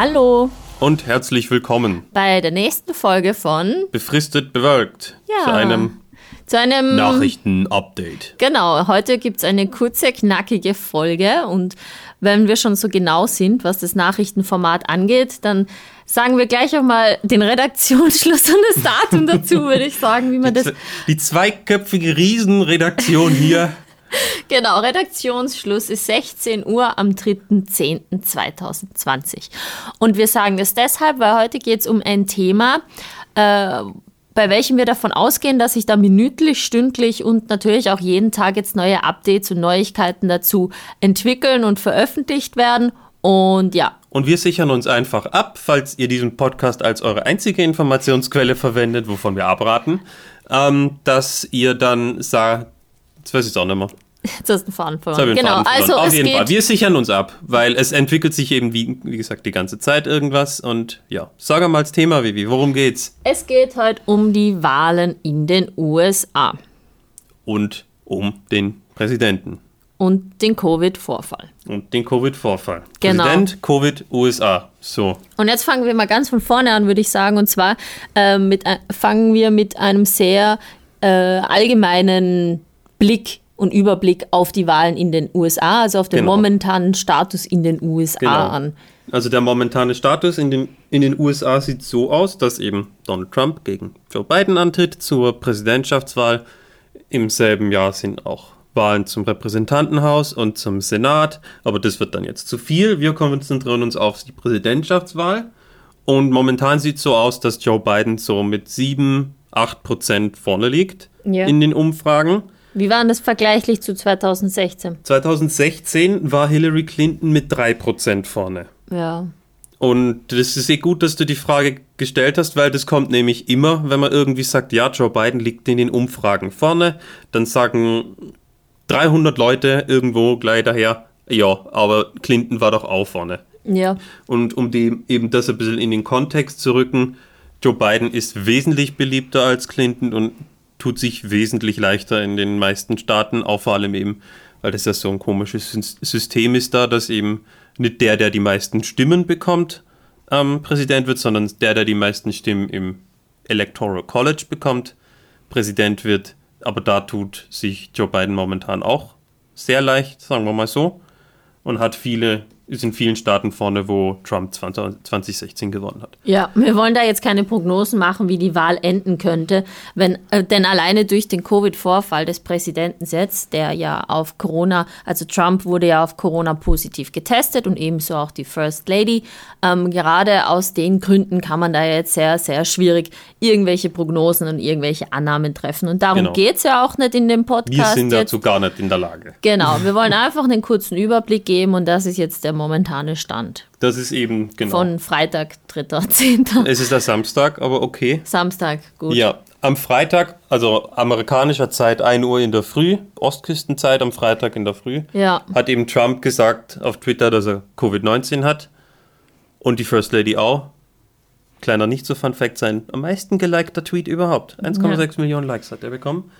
Hallo und herzlich willkommen bei der nächsten Folge von Befristet bewölkt. Ja. Zu einem zu einem Nachrichten-Update. Genau, heute gibt es eine kurze, knackige Folge und wenn wir schon so genau sind, was das Nachrichtenformat angeht, dann sagen wir gleich auch mal den Redaktionsschluss und das Datum dazu, würde ich sagen, wie man Die, das. die zweiköpfige Riesenredaktion hier. Genau, Redaktionsschluss ist 16 Uhr am 3.10.2020. Und wir sagen das deshalb, weil heute geht es um ein Thema, äh, bei welchem wir davon ausgehen, dass sich da minütlich, stündlich und natürlich auch jeden Tag jetzt neue Updates und Neuigkeiten dazu entwickeln und veröffentlicht werden. Und ja, Und wir sichern uns einfach ab, falls ihr diesen Podcast als eure einzige Informationsquelle verwendet, wovon wir abraten, ähm, dass ihr dann sagt, jetzt weiß ich es auch nicht mehr. jetzt hast du den Faden Jetzt verloren. Genau, Faden also Auf es jeden Fall. Wir sichern uns ab, weil es entwickelt sich eben, wie, wie gesagt, die ganze Zeit irgendwas. Und ja, sag mal das Thema, Vivi, worum geht's? es geht heute um die Wahlen in den USA Und um den Präsidenten. und den Covid-Vorfall. Und den Covid-Vorfall. Genau. Präsident, Covid, USA. So. Und jetzt fangen wir mal ganz von vorne an, würde ich sagen. Und zwar äh, mit, ein- fangen wir mit einem sehr äh, allgemeinen Blick und Überblick auf die Wahlen in den USA, also auf den Genau. momentanen Status in den USA Genau. an. Also der momentane Status in den, in den USA sieht so aus, dass eben Donald Trump gegen Joe Biden antritt zur Präsidentschaftswahl. Im selben Jahr sind auch Wahlen zum Repräsentantenhaus und zum Senat, aber das wird dann jetzt zu viel. Wir konzentrieren uns auf die Präsidentschaftswahl und momentan sieht es so aus, dass Joe Biden so mit 7, 8 Prozent vorne liegt Ja. in den Umfragen. Wie war das vergleichlich zu 2016? 2016 war Hillary Clinton mit 3 Prozent vorne. Ja. Und das ist sehr gut, dass du die Frage gestellt hast, weil das kommt nämlich immer, wenn man irgendwie sagt, ja, Joe Biden liegt in den Umfragen vorne, dann sagen 300 Leute irgendwo gleich daher, ja, aber Clinton war doch auch vorne. Ja. Und um dem eben das ein bisschen in den Kontext zu rücken, Joe Biden ist wesentlich beliebter als Clinton und tut sich wesentlich leichter in den meisten Staaten, auch vor allem eben, weil das ja so ein komisches Sys- System ist da, dass eben nicht der, der die meisten Stimmen bekommt, ähm, Präsident wird, sondern der, der die meisten Stimmen im Electoral College bekommt, Präsident wird. Aber da tut sich Joe Biden momentan auch sehr leicht, sagen wir mal so und hat viele, ist in vielen Staaten vorne, wo Trump 20, 2016 gewonnen hat. Ja, wir wollen da jetzt keine Prognosen machen, wie die Wahl enden könnte, wenn, äh, denn alleine durch den Covid-Vorfall des Präsidenten jetzt, der ja auf Corona, also Trump wurde ja auf Corona positiv getestet und ebenso auch die First Lady. Ähm, gerade aus den Gründen kann man da jetzt sehr, sehr schwierig irgendwelche Prognosen und irgendwelche Annahmen treffen. Und darum Genau. geht's ja auch nicht in dem Wir Podcast sind jetzt. dazu gar nicht in der Lage. Genau, wir wollen einfach einen kurzen Überblick geben und das ist jetzt der momentane Stand Das ist eben, genau. von Freitag, 3.10. es ist der Samstag, aber okay. Samstag, gut. Ja, am Freitag, also amerikanischer Zeit 1 Uhr in der Früh, Ostküstenzeit am Freitag in der Früh, Ja. hat eben Trump gesagt auf Twitter, dass er Covid-19 hat und die First Lady auch. Kleiner nicht so Fun Fact sein, am meisten gelikter Tweet überhaupt. 1,6 Millionen Likes hat er bekommen.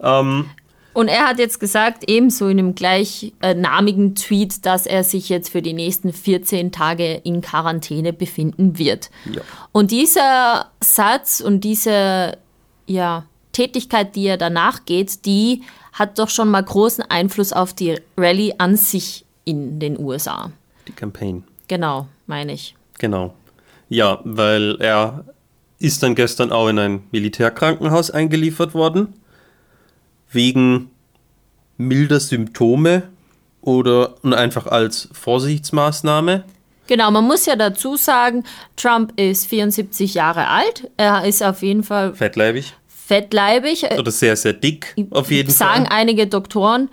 Ähm, Und er hat jetzt gesagt, ebenso in einem gleichnamigen Tweet, dass er sich jetzt für die nächsten 14 Tage in Quarantäne befinden wird. Ja. Und dieser Satz und diese ja, Tätigkeit, die er danach geht, die hat doch schon mal großen Einfluss auf die Rallye an sich in den USA. die Campaign. Genau, meine ich. Genau. Ja, weil er ist dann gestern auch in ein Militärkrankenhaus eingeliefert worden. Wegen milder Symptome oder einfach als Vorsichtsmaßnahme. Genau, man muss ja dazu sagen, Trump ist 74 Jahre alt. Er ist auf jeden Fall Fettleibig. fettleibig. Oder sehr, sehr dick. Auf jeden sagen Fall. einige Doktoren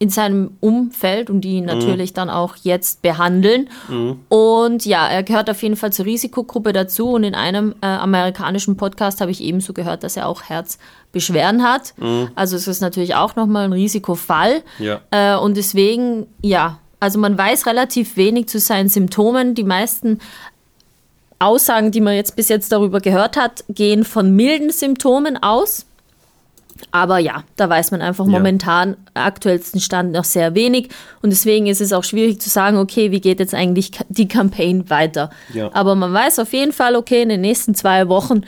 in seinem Umfeld und die ihn natürlich dann auch jetzt behandeln. Und ja, er gehört auf jeden Fall zur Risikogruppe dazu. Und in einem äh, amerikanischen Podcast habe ich ebenso gehört, dass er auch Herzbeschwerden hat. Also es ist natürlich auch nochmal ein Risikofall. Ja. Äh, und deswegen, ja, also man weiß relativ wenig zu seinen Symptomen. Die meisten Aussagen, die man jetzt bis jetzt darüber gehört hat, gehen von milden Symptomen aus. Aber ja, da weiß man einfach momentan aktuellsten Stand noch sehr wenig. Und deswegen ist es auch schwierig zu sagen, okay, wie geht jetzt eigentlich die Campaign weiter? Ja. Aber man weiß auf jeden Fall, okay, in den nächsten zwei Wochen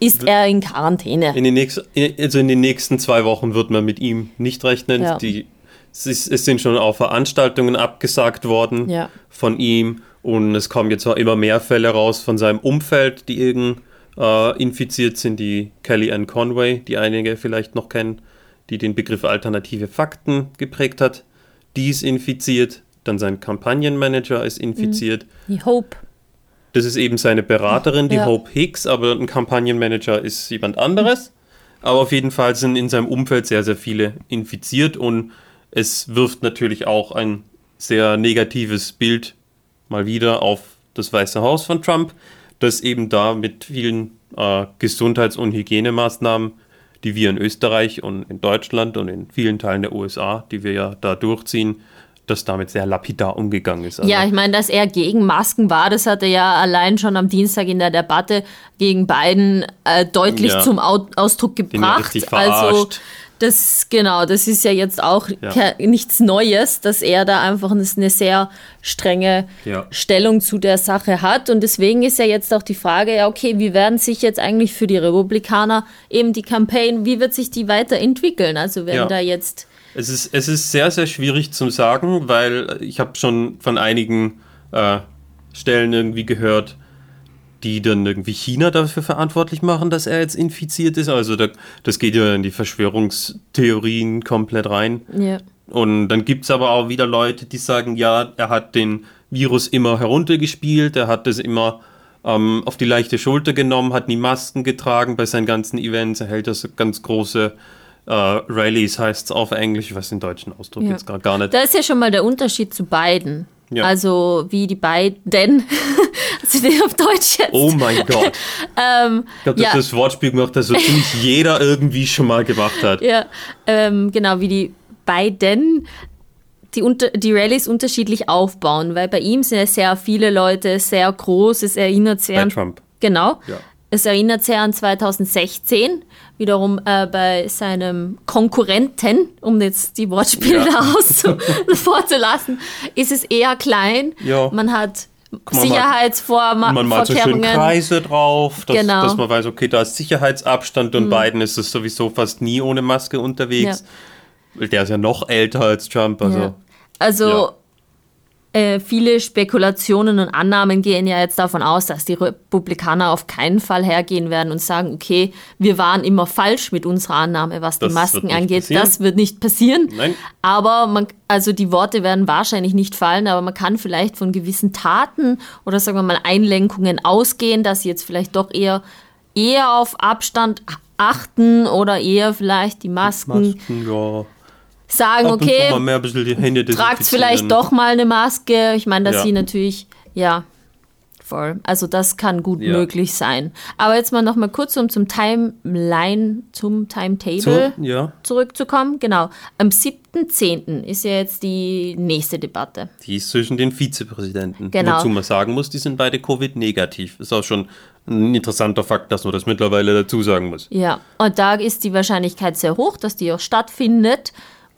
ist er in Quarantäne. In den, nächsten, also in den nächsten zwei Wochen wird man mit ihm nicht rechnen. Ja. Die, es, ist, es sind schon auch Veranstaltungen abgesagt worden Ja. von ihm und es kommen jetzt auch immer mehr Fälle raus von seinem Umfeld, die irgend äh, infiziert sind. Die Kelly Ann Conway, die einige vielleicht noch kennen, die den Begriff alternative Fakten geprägt hat, die ist infiziert. Dann sein Kampagnenmanager ist infiziert. Die Hope. Das ist eben seine Beraterin, die Ja. Hope Hicks, aber ein Kampagnenmanager ist jemand anderes. Aber auf jeden Fall sind in seinem Umfeld sehr, sehr viele infiziert und es wirft natürlich auch ein sehr negatives Bild mal wieder auf das Weiße Haus von Trump, das eben da mit vielen äh, Gesundheits- und Hygienemaßnahmen, die wir in Österreich und in Deutschland und in vielen Teilen der USA, die wir ja da durchziehen, das damit sehr lapidar umgegangen ist. Also- Ja, ich meine, dass er gegen Masken war, das hat er ja allein schon am Dienstag in der Debatte gegen Biden äh, deutlich Ja. zum Au Ausdruck gebracht. also. Das genau, das ist ja jetzt auch Ja. nichts Neues, dass er da einfach eine eine sehr strenge Ja. Stellung zu der Sache hat und deswegen ist ja jetzt auch die Frage, ja okay, wie werden sich jetzt eigentlich für die Republikaner eben die Campaign, wie wird sich die weiterentwickeln? Also wenn Ja. da jetzt Es ist, es ist sehr, sehr schwierig zu sagen, weil ich habe schon von einigen äh, Stellen irgendwie gehört, die dann irgendwie China dafür verantwortlich machen, dass er jetzt infiziert ist. Also da, das geht ja in die Verschwörungstheorien komplett rein. ja, Und dann gibt es aber auch wieder Leute, die sagen, ja, er hat den Virus immer heruntergespielt, er hat es immer ähm, auf die leichte Schulter genommen, hat nie Masken getragen bei seinen ganzen Events, er hält das ganz große äh, Rallies, heißt es auf Englisch, ich weiß den deutschen Ausdruck Ja. jetzt gerade gar nicht. Da ist ja schon mal der Unterschied zu beiden. Ja. Also wie die beiden, also die auf Deutsch jetzt. Oh mein Gott. Ähm, Ich glaube, das ja. ist das Wortspiel gemacht, das so ziemlich jeder irgendwie schon mal gemacht hat. Ja, ähm, genau, wie die beiden die, unter, die Rallyes unterschiedlich aufbauen, weil bei ihm sind ja sehr viele Leute sehr groß, es erinnert sehr Bei an, Trump. Genau. Ja. Es erinnert sehr an 2016, wiederum äh, bei seinem Konkurrenten, um jetzt die Wortspiele Ja. vorzulassen, ist es eher klein. Ja. Man hat Sicherheitsvorkehrungen. Man malt so schön Kreise drauf, dass, Genau. Mhm. dass man weiß, okay, da ist Sicherheitsabstand und Biden ist es sowieso fast nie ohne Maske unterwegs. Weil Der ist ja noch älter als Trump, also Ja. Also äh, viele Spekulationen und Annahmen gehen ja jetzt davon aus, dass die Republikaner auf keinen Fall hergehen werden und sagen, okay, wir waren immer falsch mit unserer Annahme, was Das die Masken angeht. passieren. Das wird nicht passieren. Nein. Aber man, also die Worte werden wahrscheinlich nicht fallen, aber man kann vielleicht von gewissen Taten oder sagen wir mal Einlenkungen ausgehen, dass sie jetzt vielleicht doch eher eher auf Abstand achten oder eher vielleicht die Masken Masken, ja. Sagen, Ab zu okay, mehr tragt vielleicht doch mal eine Maske. Ich meine, dass Ja. sie natürlich, ja, voll. Also das kann gut Ja. möglich sein. Aber jetzt mal noch mal kurz um zum Timeline, zum Timetable So, ja, zurückzukommen. Genau. Am 7.10. ist ja jetzt die nächste Debatte. die ist zwischen den Vizepräsidenten. Genau. Wozu man sagen muss, die sind beide Covid-negativ. Ist auch schon ein interessanter Fakt, dass man das mittlerweile dazu sagen muss. Ja, und da ist die Wahrscheinlichkeit sehr hoch, dass die auch stattfindet.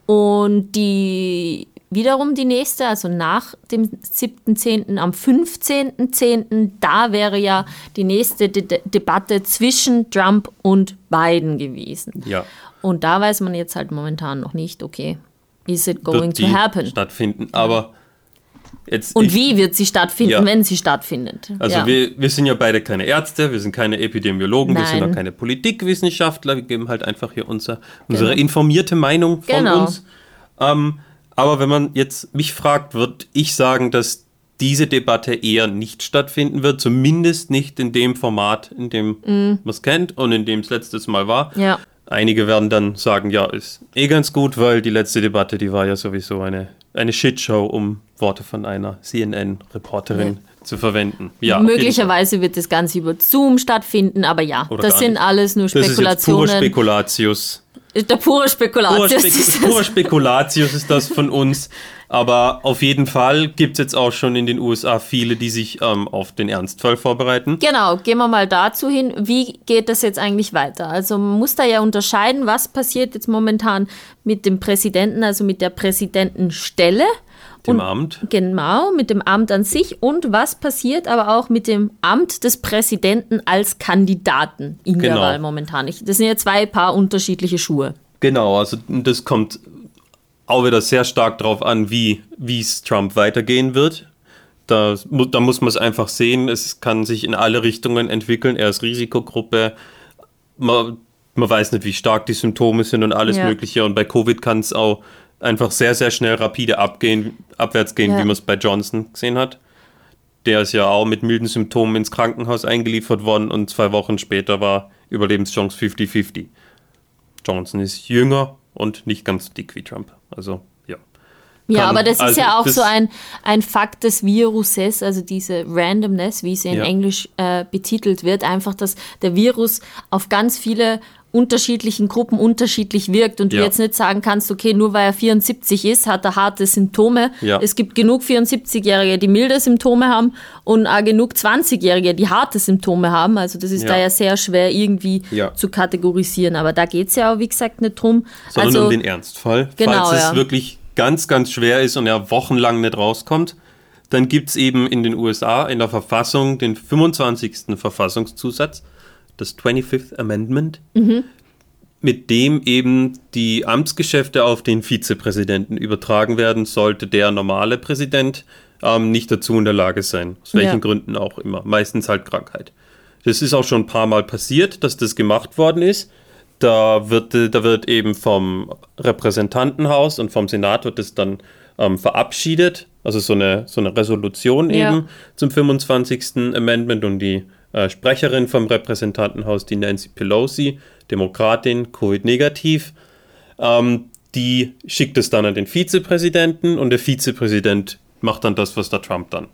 Und die wiederum die nächste, also nach dem 7.10. am 15.10., da wäre ja die nächste De De Debatte zwischen Trump und Biden gewesen. Ja. Und da weiß man jetzt halt momentan noch nicht, okay, is it going to happen? stattfinden. Aber jetzt. Und ich, wie wird sie stattfinden, Ja. wenn sie stattfindet? Also ja. wir, wir sind ja beide keine Ärzte, wir sind keine Epidemiologen, wir sind Nein. auch keine Politikwissenschaftler, wir geben halt einfach hier unser, unsere Genau. informierte Meinung von Genau. uns. Ähm, aber wenn man jetzt mich fragt, würde ich sagen, dass diese Debatte eher nicht stattfinden wird, zumindest nicht in dem Format, in dem man es kennt und in dem es letztes Mal war. Mhm. Ja. Einige werden dann sagen, ja, ist eh ganz gut, weil die letzte Debatte, die war ja sowieso eine, eine Shitshow, um Worte von einer CNN-Reporterin zu verwenden. Ja. Möglicherweise wird das Ganze über Zoom stattfinden, aber ja, Oder das sind nicht. alles nur Das ist pure Spekulationen. Spekulatius. der pure Pure, Spekulatius. Spek pure Spekulatius ist das von uns. Aber auf jeden Fall gibt es jetzt auch schon in den USA viele, die sich ähm, auf den Ernstfall vorbereiten. Genau, gehen wir mal dazu hin, wie geht das jetzt eigentlich weiter? Also man muss da ja unterscheiden, was passiert jetzt momentan mit dem Präsidenten, also mit der Präsidentenstelle. Dem und, Amt. Genau, mit dem Amt an sich und was passiert aber auch mit dem Amt des Präsidenten als Kandidaten in Genau. der Wahl momentan. Ich, das sind ja zwei Paar unterschiedliche Schuhe. Genau, also das kommt auch wieder sehr stark darauf an, wie es Trump weitergehen wird. Da, da muss man es einfach sehen. Es kann sich in alle Richtungen entwickeln. Er ist Risikogruppe. Man, man weiß nicht, wie stark die Symptome sind und alles Ja. Mögliche. Und bei Covid kann es auch einfach sehr, sehr schnell rapide abgehen, abwärts gehen, Ja. wie man es bei Johnson gesehen hat. Der ist ja auch mit milden Symptomen ins Krankenhaus eingeliefert worden und zwei Wochen später war Überlebenschance 50-50. Johnson ist jünger und nicht ganz dick wie Trump. Also, ja. Ja, Kann- aber das ist also ja auch so ein, ein Fakt des Viruses, also diese Randomness, wie sie in Ja. Englisch äh, betitelt wird, einfach, dass der Virus auf ganz viele unterschiedlichen Gruppen unterschiedlich wirkt und du Ja. jetzt nicht sagen kannst, okay, nur weil er 74 ist, hat er harte Symptome. Ja. Es gibt genug 74-Jährige, die milde Symptome haben und auch genug 20-Jährige, die harte Symptome haben. Also das ist Ja. da ja sehr schwer irgendwie zu kategorisieren. Aber da geht es ja auch, wie gesagt, nicht drum. sondern also, um den Ernstfall. Genau, Falls es wirklich ganz, ganz schwer ist und er wochenlang nicht rauskommt, dann gibt es eben in den USA in der Verfassung den 25. Verfassungszusatz, das 25th Amendment, Mhm. mit dem eben die Amtsgeschäfte auf den Vizepräsidenten übertragen werden, sollte der normale Präsident ähm, nicht dazu in der Lage sein. Aus welchen Ja. Gründen auch immer. Meistens halt Krankheit. Das ist auch schon ein paar Mal passiert, dass das gemacht worden ist. Da wird, äh, da wird eben vom Repräsentantenhaus und vom Senat wird es dann ähm, verabschiedet. Also so eine, so eine Resolution Ja. eben zum 25. Amendment und die äh, Sprecherin vom Repräsentantenhaus, die Nancy Pelosi, Demokratin, Covid-negativ, ähm, die schickt es dann an den Vizepräsidenten und der Vizepräsident macht dann das, was der Trump dann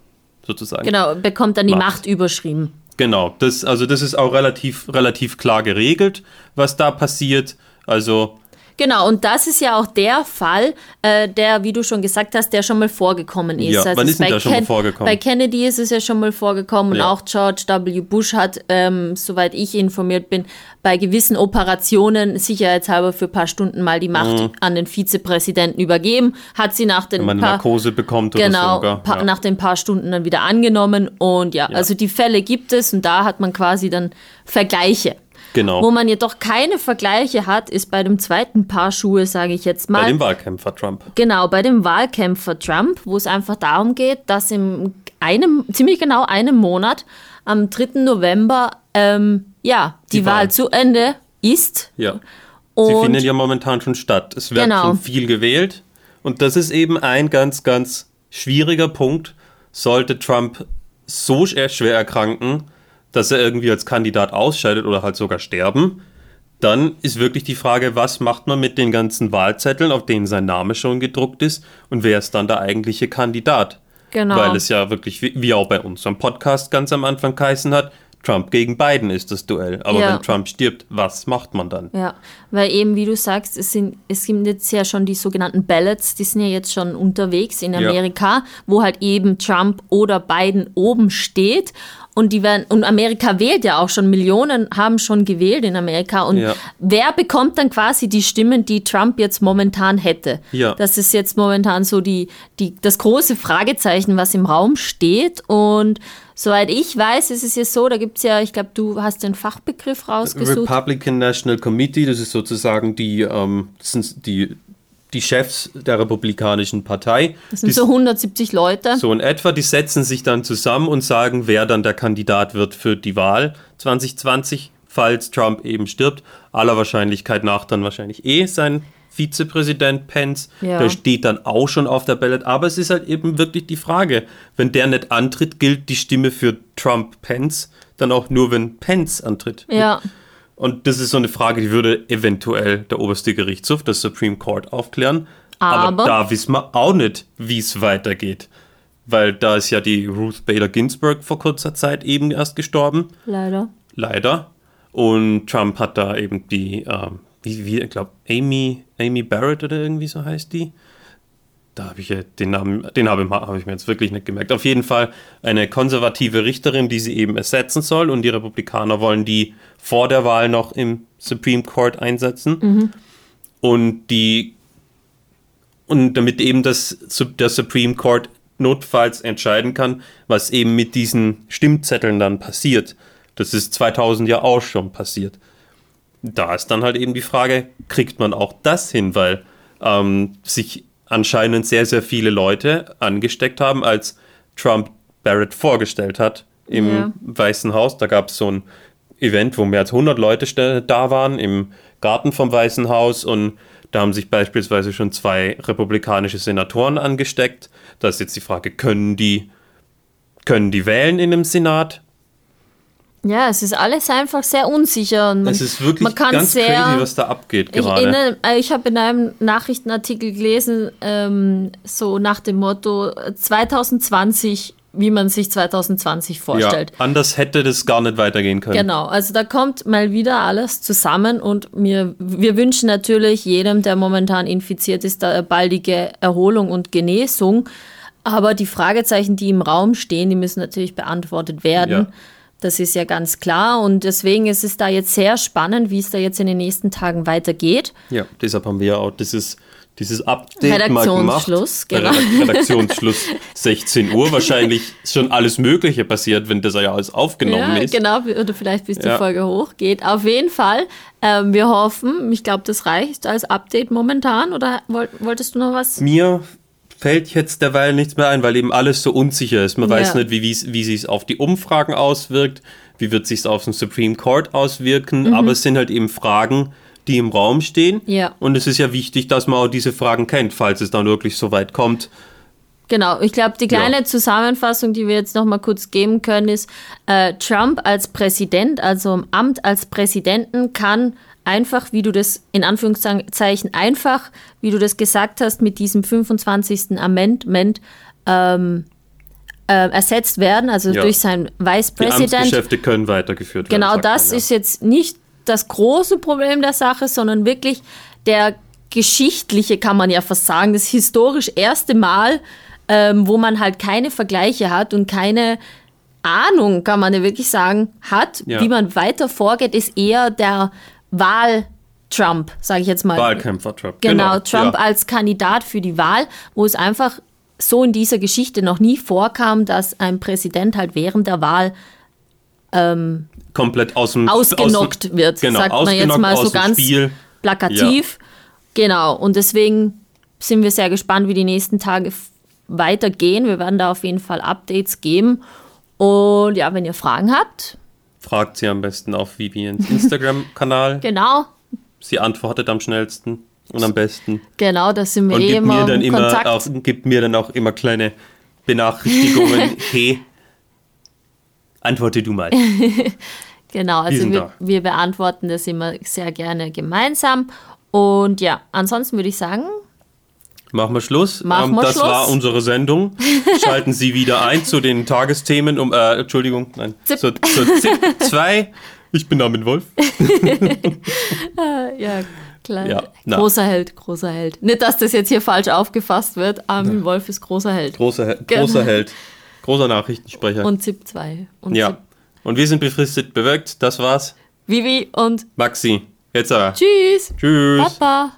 sozusagen Genau, bekommt dann die Macht. Macht überschrieben. Genau, das, also das ist auch relativ, relativ klar geregelt, was da passiert. Also, Genau, und das ist ja auch der Fall, äh, der, wie du schon gesagt hast, der schon mal vorgekommen ist. Ja, wann es ist denn bei der schon mal vorgekommen? Bei Kennedy ist es ja schon mal vorgekommen Ja. und auch George W. Bush hat, ähm, soweit ich informiert bin, bei gewissen Operationen sicherheitshalber für ein paar Stunden mal die Macht an den Vizepräsidenten übergeben, hat sie nach den Mhm. wenn man paar Narkose bekommt oder Genau, so. Ja. nach den paar Stunden dann wieder angenommen. Und ja, also die Fälle gibt es und da hat man quasi dann Vergleiche. Genau. Wo man jedoch keine Vergleiche hat, ist bei dem zweiten Paar Schuhe, sage ich jetzt mal. Bei dem Wahlkämpfer Trump. Genau, bei dem Wahlkämpfer Trump, wo es einfach darum geht, dass in einem, ziemlich genau einem Monat, am 3. November, ähm, ja, die, Die Wahl. Wahl. zu Ende ist. Ja. Sie Und findet ja momentan schon statt. Es wird Genau. schon viel gewählt. Und das ist eben ein ganz, ganz schwieriger Punkt. Sollte Trump so schwer erkranken, dass er irgendwie als Kandidat ausscheidet oder halt sogar sterben, dann ist wirklich die Frage, was macht man mit den ganzen Wahlzetteln, auf denen sein Name schon gedruckt ist und wer ist dann der eigentliche Kandidat? Genau. Weil es ja wirklich, wie, auch bei unserem Podcast ganz am Anfang geheißen hat, Trump gegen Biden ist das Duell. Aber Ja. wenn Trump stirbt, was macht man dann? Ja, weil eben, wie du sagst, es, sind, es gibt jetzt ja schon die sogenannten Ballots, die sind ja jetzt schon unterwegs in Ja. Amerika, wo halt eben Trump oder Biden oben steht. Und die werden, und Amerika wählt ja auch schon, Millionen haben schon gewählt in Amerika. Und Ja. wer bekommt dann quasi die Stimmen, die Trump jetzt momentan hätte? Ja. Das ist jetzt momentan so die, die, das große Fragezeichen, was im Raum steht. Und soweit ich weiß, ist es ja so, da gibt es ja, ich glaube, du hast den Fachbegriff rausgesucht. Republican National Committee, das ist sozusagen die, ähm, das sind die, die Chefs der Republikanischen Partei. Das sind Die- so 170 Leute. so in etwa, die setzen sich dann zusammen und sagen, wer dann der Kandidat wird für die Wahl 2020, falls Trump eben stirbt. Aller Wahrscheinlichkeit nach dann wahrscheinlich eh sein Vizepräsident Pence. Ja. Der steht dann auch schon auf der Ballot. Aber es ist halt eben wirklich die Frage, wenn der nicht antritt, gilt die Stimme für Trump Pence dann auch nur, wenn Pence antritt. Ja, Und das ist so eine Frage, die würde eventuell der oberste Gerichtshof, das Supreme Court, aufklären. Aber, Aber- da wissen wir auch nicht, wie es weitergeht. Weil da ist ja die Ruth Bader Ginsburg vor kurzer Zeit eben erst gestorben. leider. Leider. Und Trump hat da eben die, ähm, wie, wie ich glaube, Amy, Amy Barrett oder irgendwie so heißt die. da habe ich ja den Namen, den habe hab ich mir jetzt wirklich nicht gemerkt. Auf jeden Fall eine konservative Richterin, die sie eben ersetzen soll und die Republikaner wollen die vor der Wahl noch im Supreme Court einsetzen. Mhm. Und die und damit eben das, der Supreme Court notfalls entscheiden kann, was eben mit diesen Stimmzetteln dann passiert. Das ist 2000 ja auch schon passiert. Da ist dann halt eben die Frage, kriegt man auch das hin, weil ähm, sich anscheinend sehr, sehr viele Leute angesteckt haben, als Trump Barrett vorgestellt hat im ja. Weißen Haus. Da gab es so ein Event, wo mehr als 100 Leute da waren im Garten vom Weißen Haus und da haben sich beispielsweise schon zwei republikanische Senatoren angesteckt. Da ist jetzt die Frage, können die, können die wählen in dem Senat? Ja, es ist alles einfach sehr unsicher. Und man, es ist wirklich ganz sehr, crazy, was da abgeht gerade. Ich, ich habe in einem Nachrichtenartikel gelesen, ähm, so nach dem Motto 2020 wie man sich 2020 vorstellt. Ja, anders hätte das gar nicht weitergehen können. Genau, also da kommt mal wieder alles zusammen und wir, wir wünschen natürlich jedem, der momentan infiziert ist, da baldige Erholung und Genesung. Aber die Fragezeichen, die im Raum stehen, die müssen natürlich beantwortet werden. Ja. Das ist ja ganz klar und deswegen ist es da jetzt sehr spannend, wie es da jetzt in den nächsten Tagen weitergeht. Ja, deshalb haben wir ja auch dieses, dieses Update Redaktionsschluss, mal gemacht. Genau. Redaktionsschluss 16 Uhr. Wahrscheinlich ist schon alles Mögliche passiert, wenn das ja alles aufgenommen ja, ist. Genau, oder vielleicht bis die ja. Folge hochgeht. Auf jeden Fall, ähm, wir hoffen, ich glaube, das reicht als Update momentan. Oder wolltest du noch was? Mir fällt jetzt derweil nichts mehr ein, weil eben alles so unsicher ist. Man ja. weiß nicht, wie, wie, sich es auf die Umfragen auswirkt, wie wird sich es auf den Supreme Court auswirken, mhm. aber es sind halt eben Fragen, die im Raum stehen. Ja. Und es ist ja wichtig, dass man auch diese Fragen kennt, falls es dann wirklich so weit kommt. Genau, ich glaube, die kleine ja. Zusammenfassung, die wir jetzt noch mal kurz geben können, ist, äh, Trump als Präsident, also im Amt als Präsidenten, kann einfach, wie du das in Anführungszeichen einfach, wie du das gesagt hast, mit diesem 25. Amendment ähm, äh, ersetzt werden, also ja. durch sein Vice President. Die Amtsgeschäfte können weitergeführt werden. Genau, das man, ja. ist jetzt nicht das große Problem der Sache, sondern wirklich der geschichtliche, kann man ja fast sagen, das historisch erste Mal, ähm, wo man halt keine Vergleiche hat und keine Ahnung, kann man ja wirklich sagen, hat, ja. wie man weiter vorgeht, ist eher der Wahl-Trump, sage ich jetzt mal. Wahlkämpfer-Trump. Genau, genau, Trump ja. als Kandidat für die Wahl, wo es einfach so in dieser Geschichte noch nie vorkam, dass ein Präsident halt während der Wahl ähm, komplett aus dem, ausgenockt aus, wird, genau, sagt man jetzt mal so ganz Spiel. plakativ. Ja. Genau, und deswegen sind wir sehr gespannt, wie die nächsten Tage weitergehen. Wir werden da auf jeden Fall Updates geben. Und ja, wenn ihr Fragen habt, fragt sie am besten auf Vivians Instagram-Kanal. genau. Sie antwortet am schnellsten und am besten. Genau, das sind wir und eh immer, mir dann immer auch, gibt mir dann auch immer kleine Benachrichtigungen. hey, antworte du mal. genau, also wir, wir beantworten das immer sehr gerne gemeinsam. Und ja, ansonsten würde ich sagen, Machen wir Schluss. Machen wir das Schluss. war unsere Sendung. Schalten Sie wieder ein zu den Tagesthemen um, äh, Entschuldigung, nein, Zip. zur, zur ZIP 2. Ich bin Armin Wolf. ja, klar. Ja, großer Held, großer Held. Nicht, dass das jetzt hier falsch aufgefasst wird. Armin Wolf ist großer Held. Großer, He genau. großer Held. Großer Nachrichtensprecher. Und ZIP 2. Und ja. ZIP. Und wir sind befristet bewirkt. Das war's. Vivi und Maxi. Jetzt aber. Tschüss. Tschüss. Papa.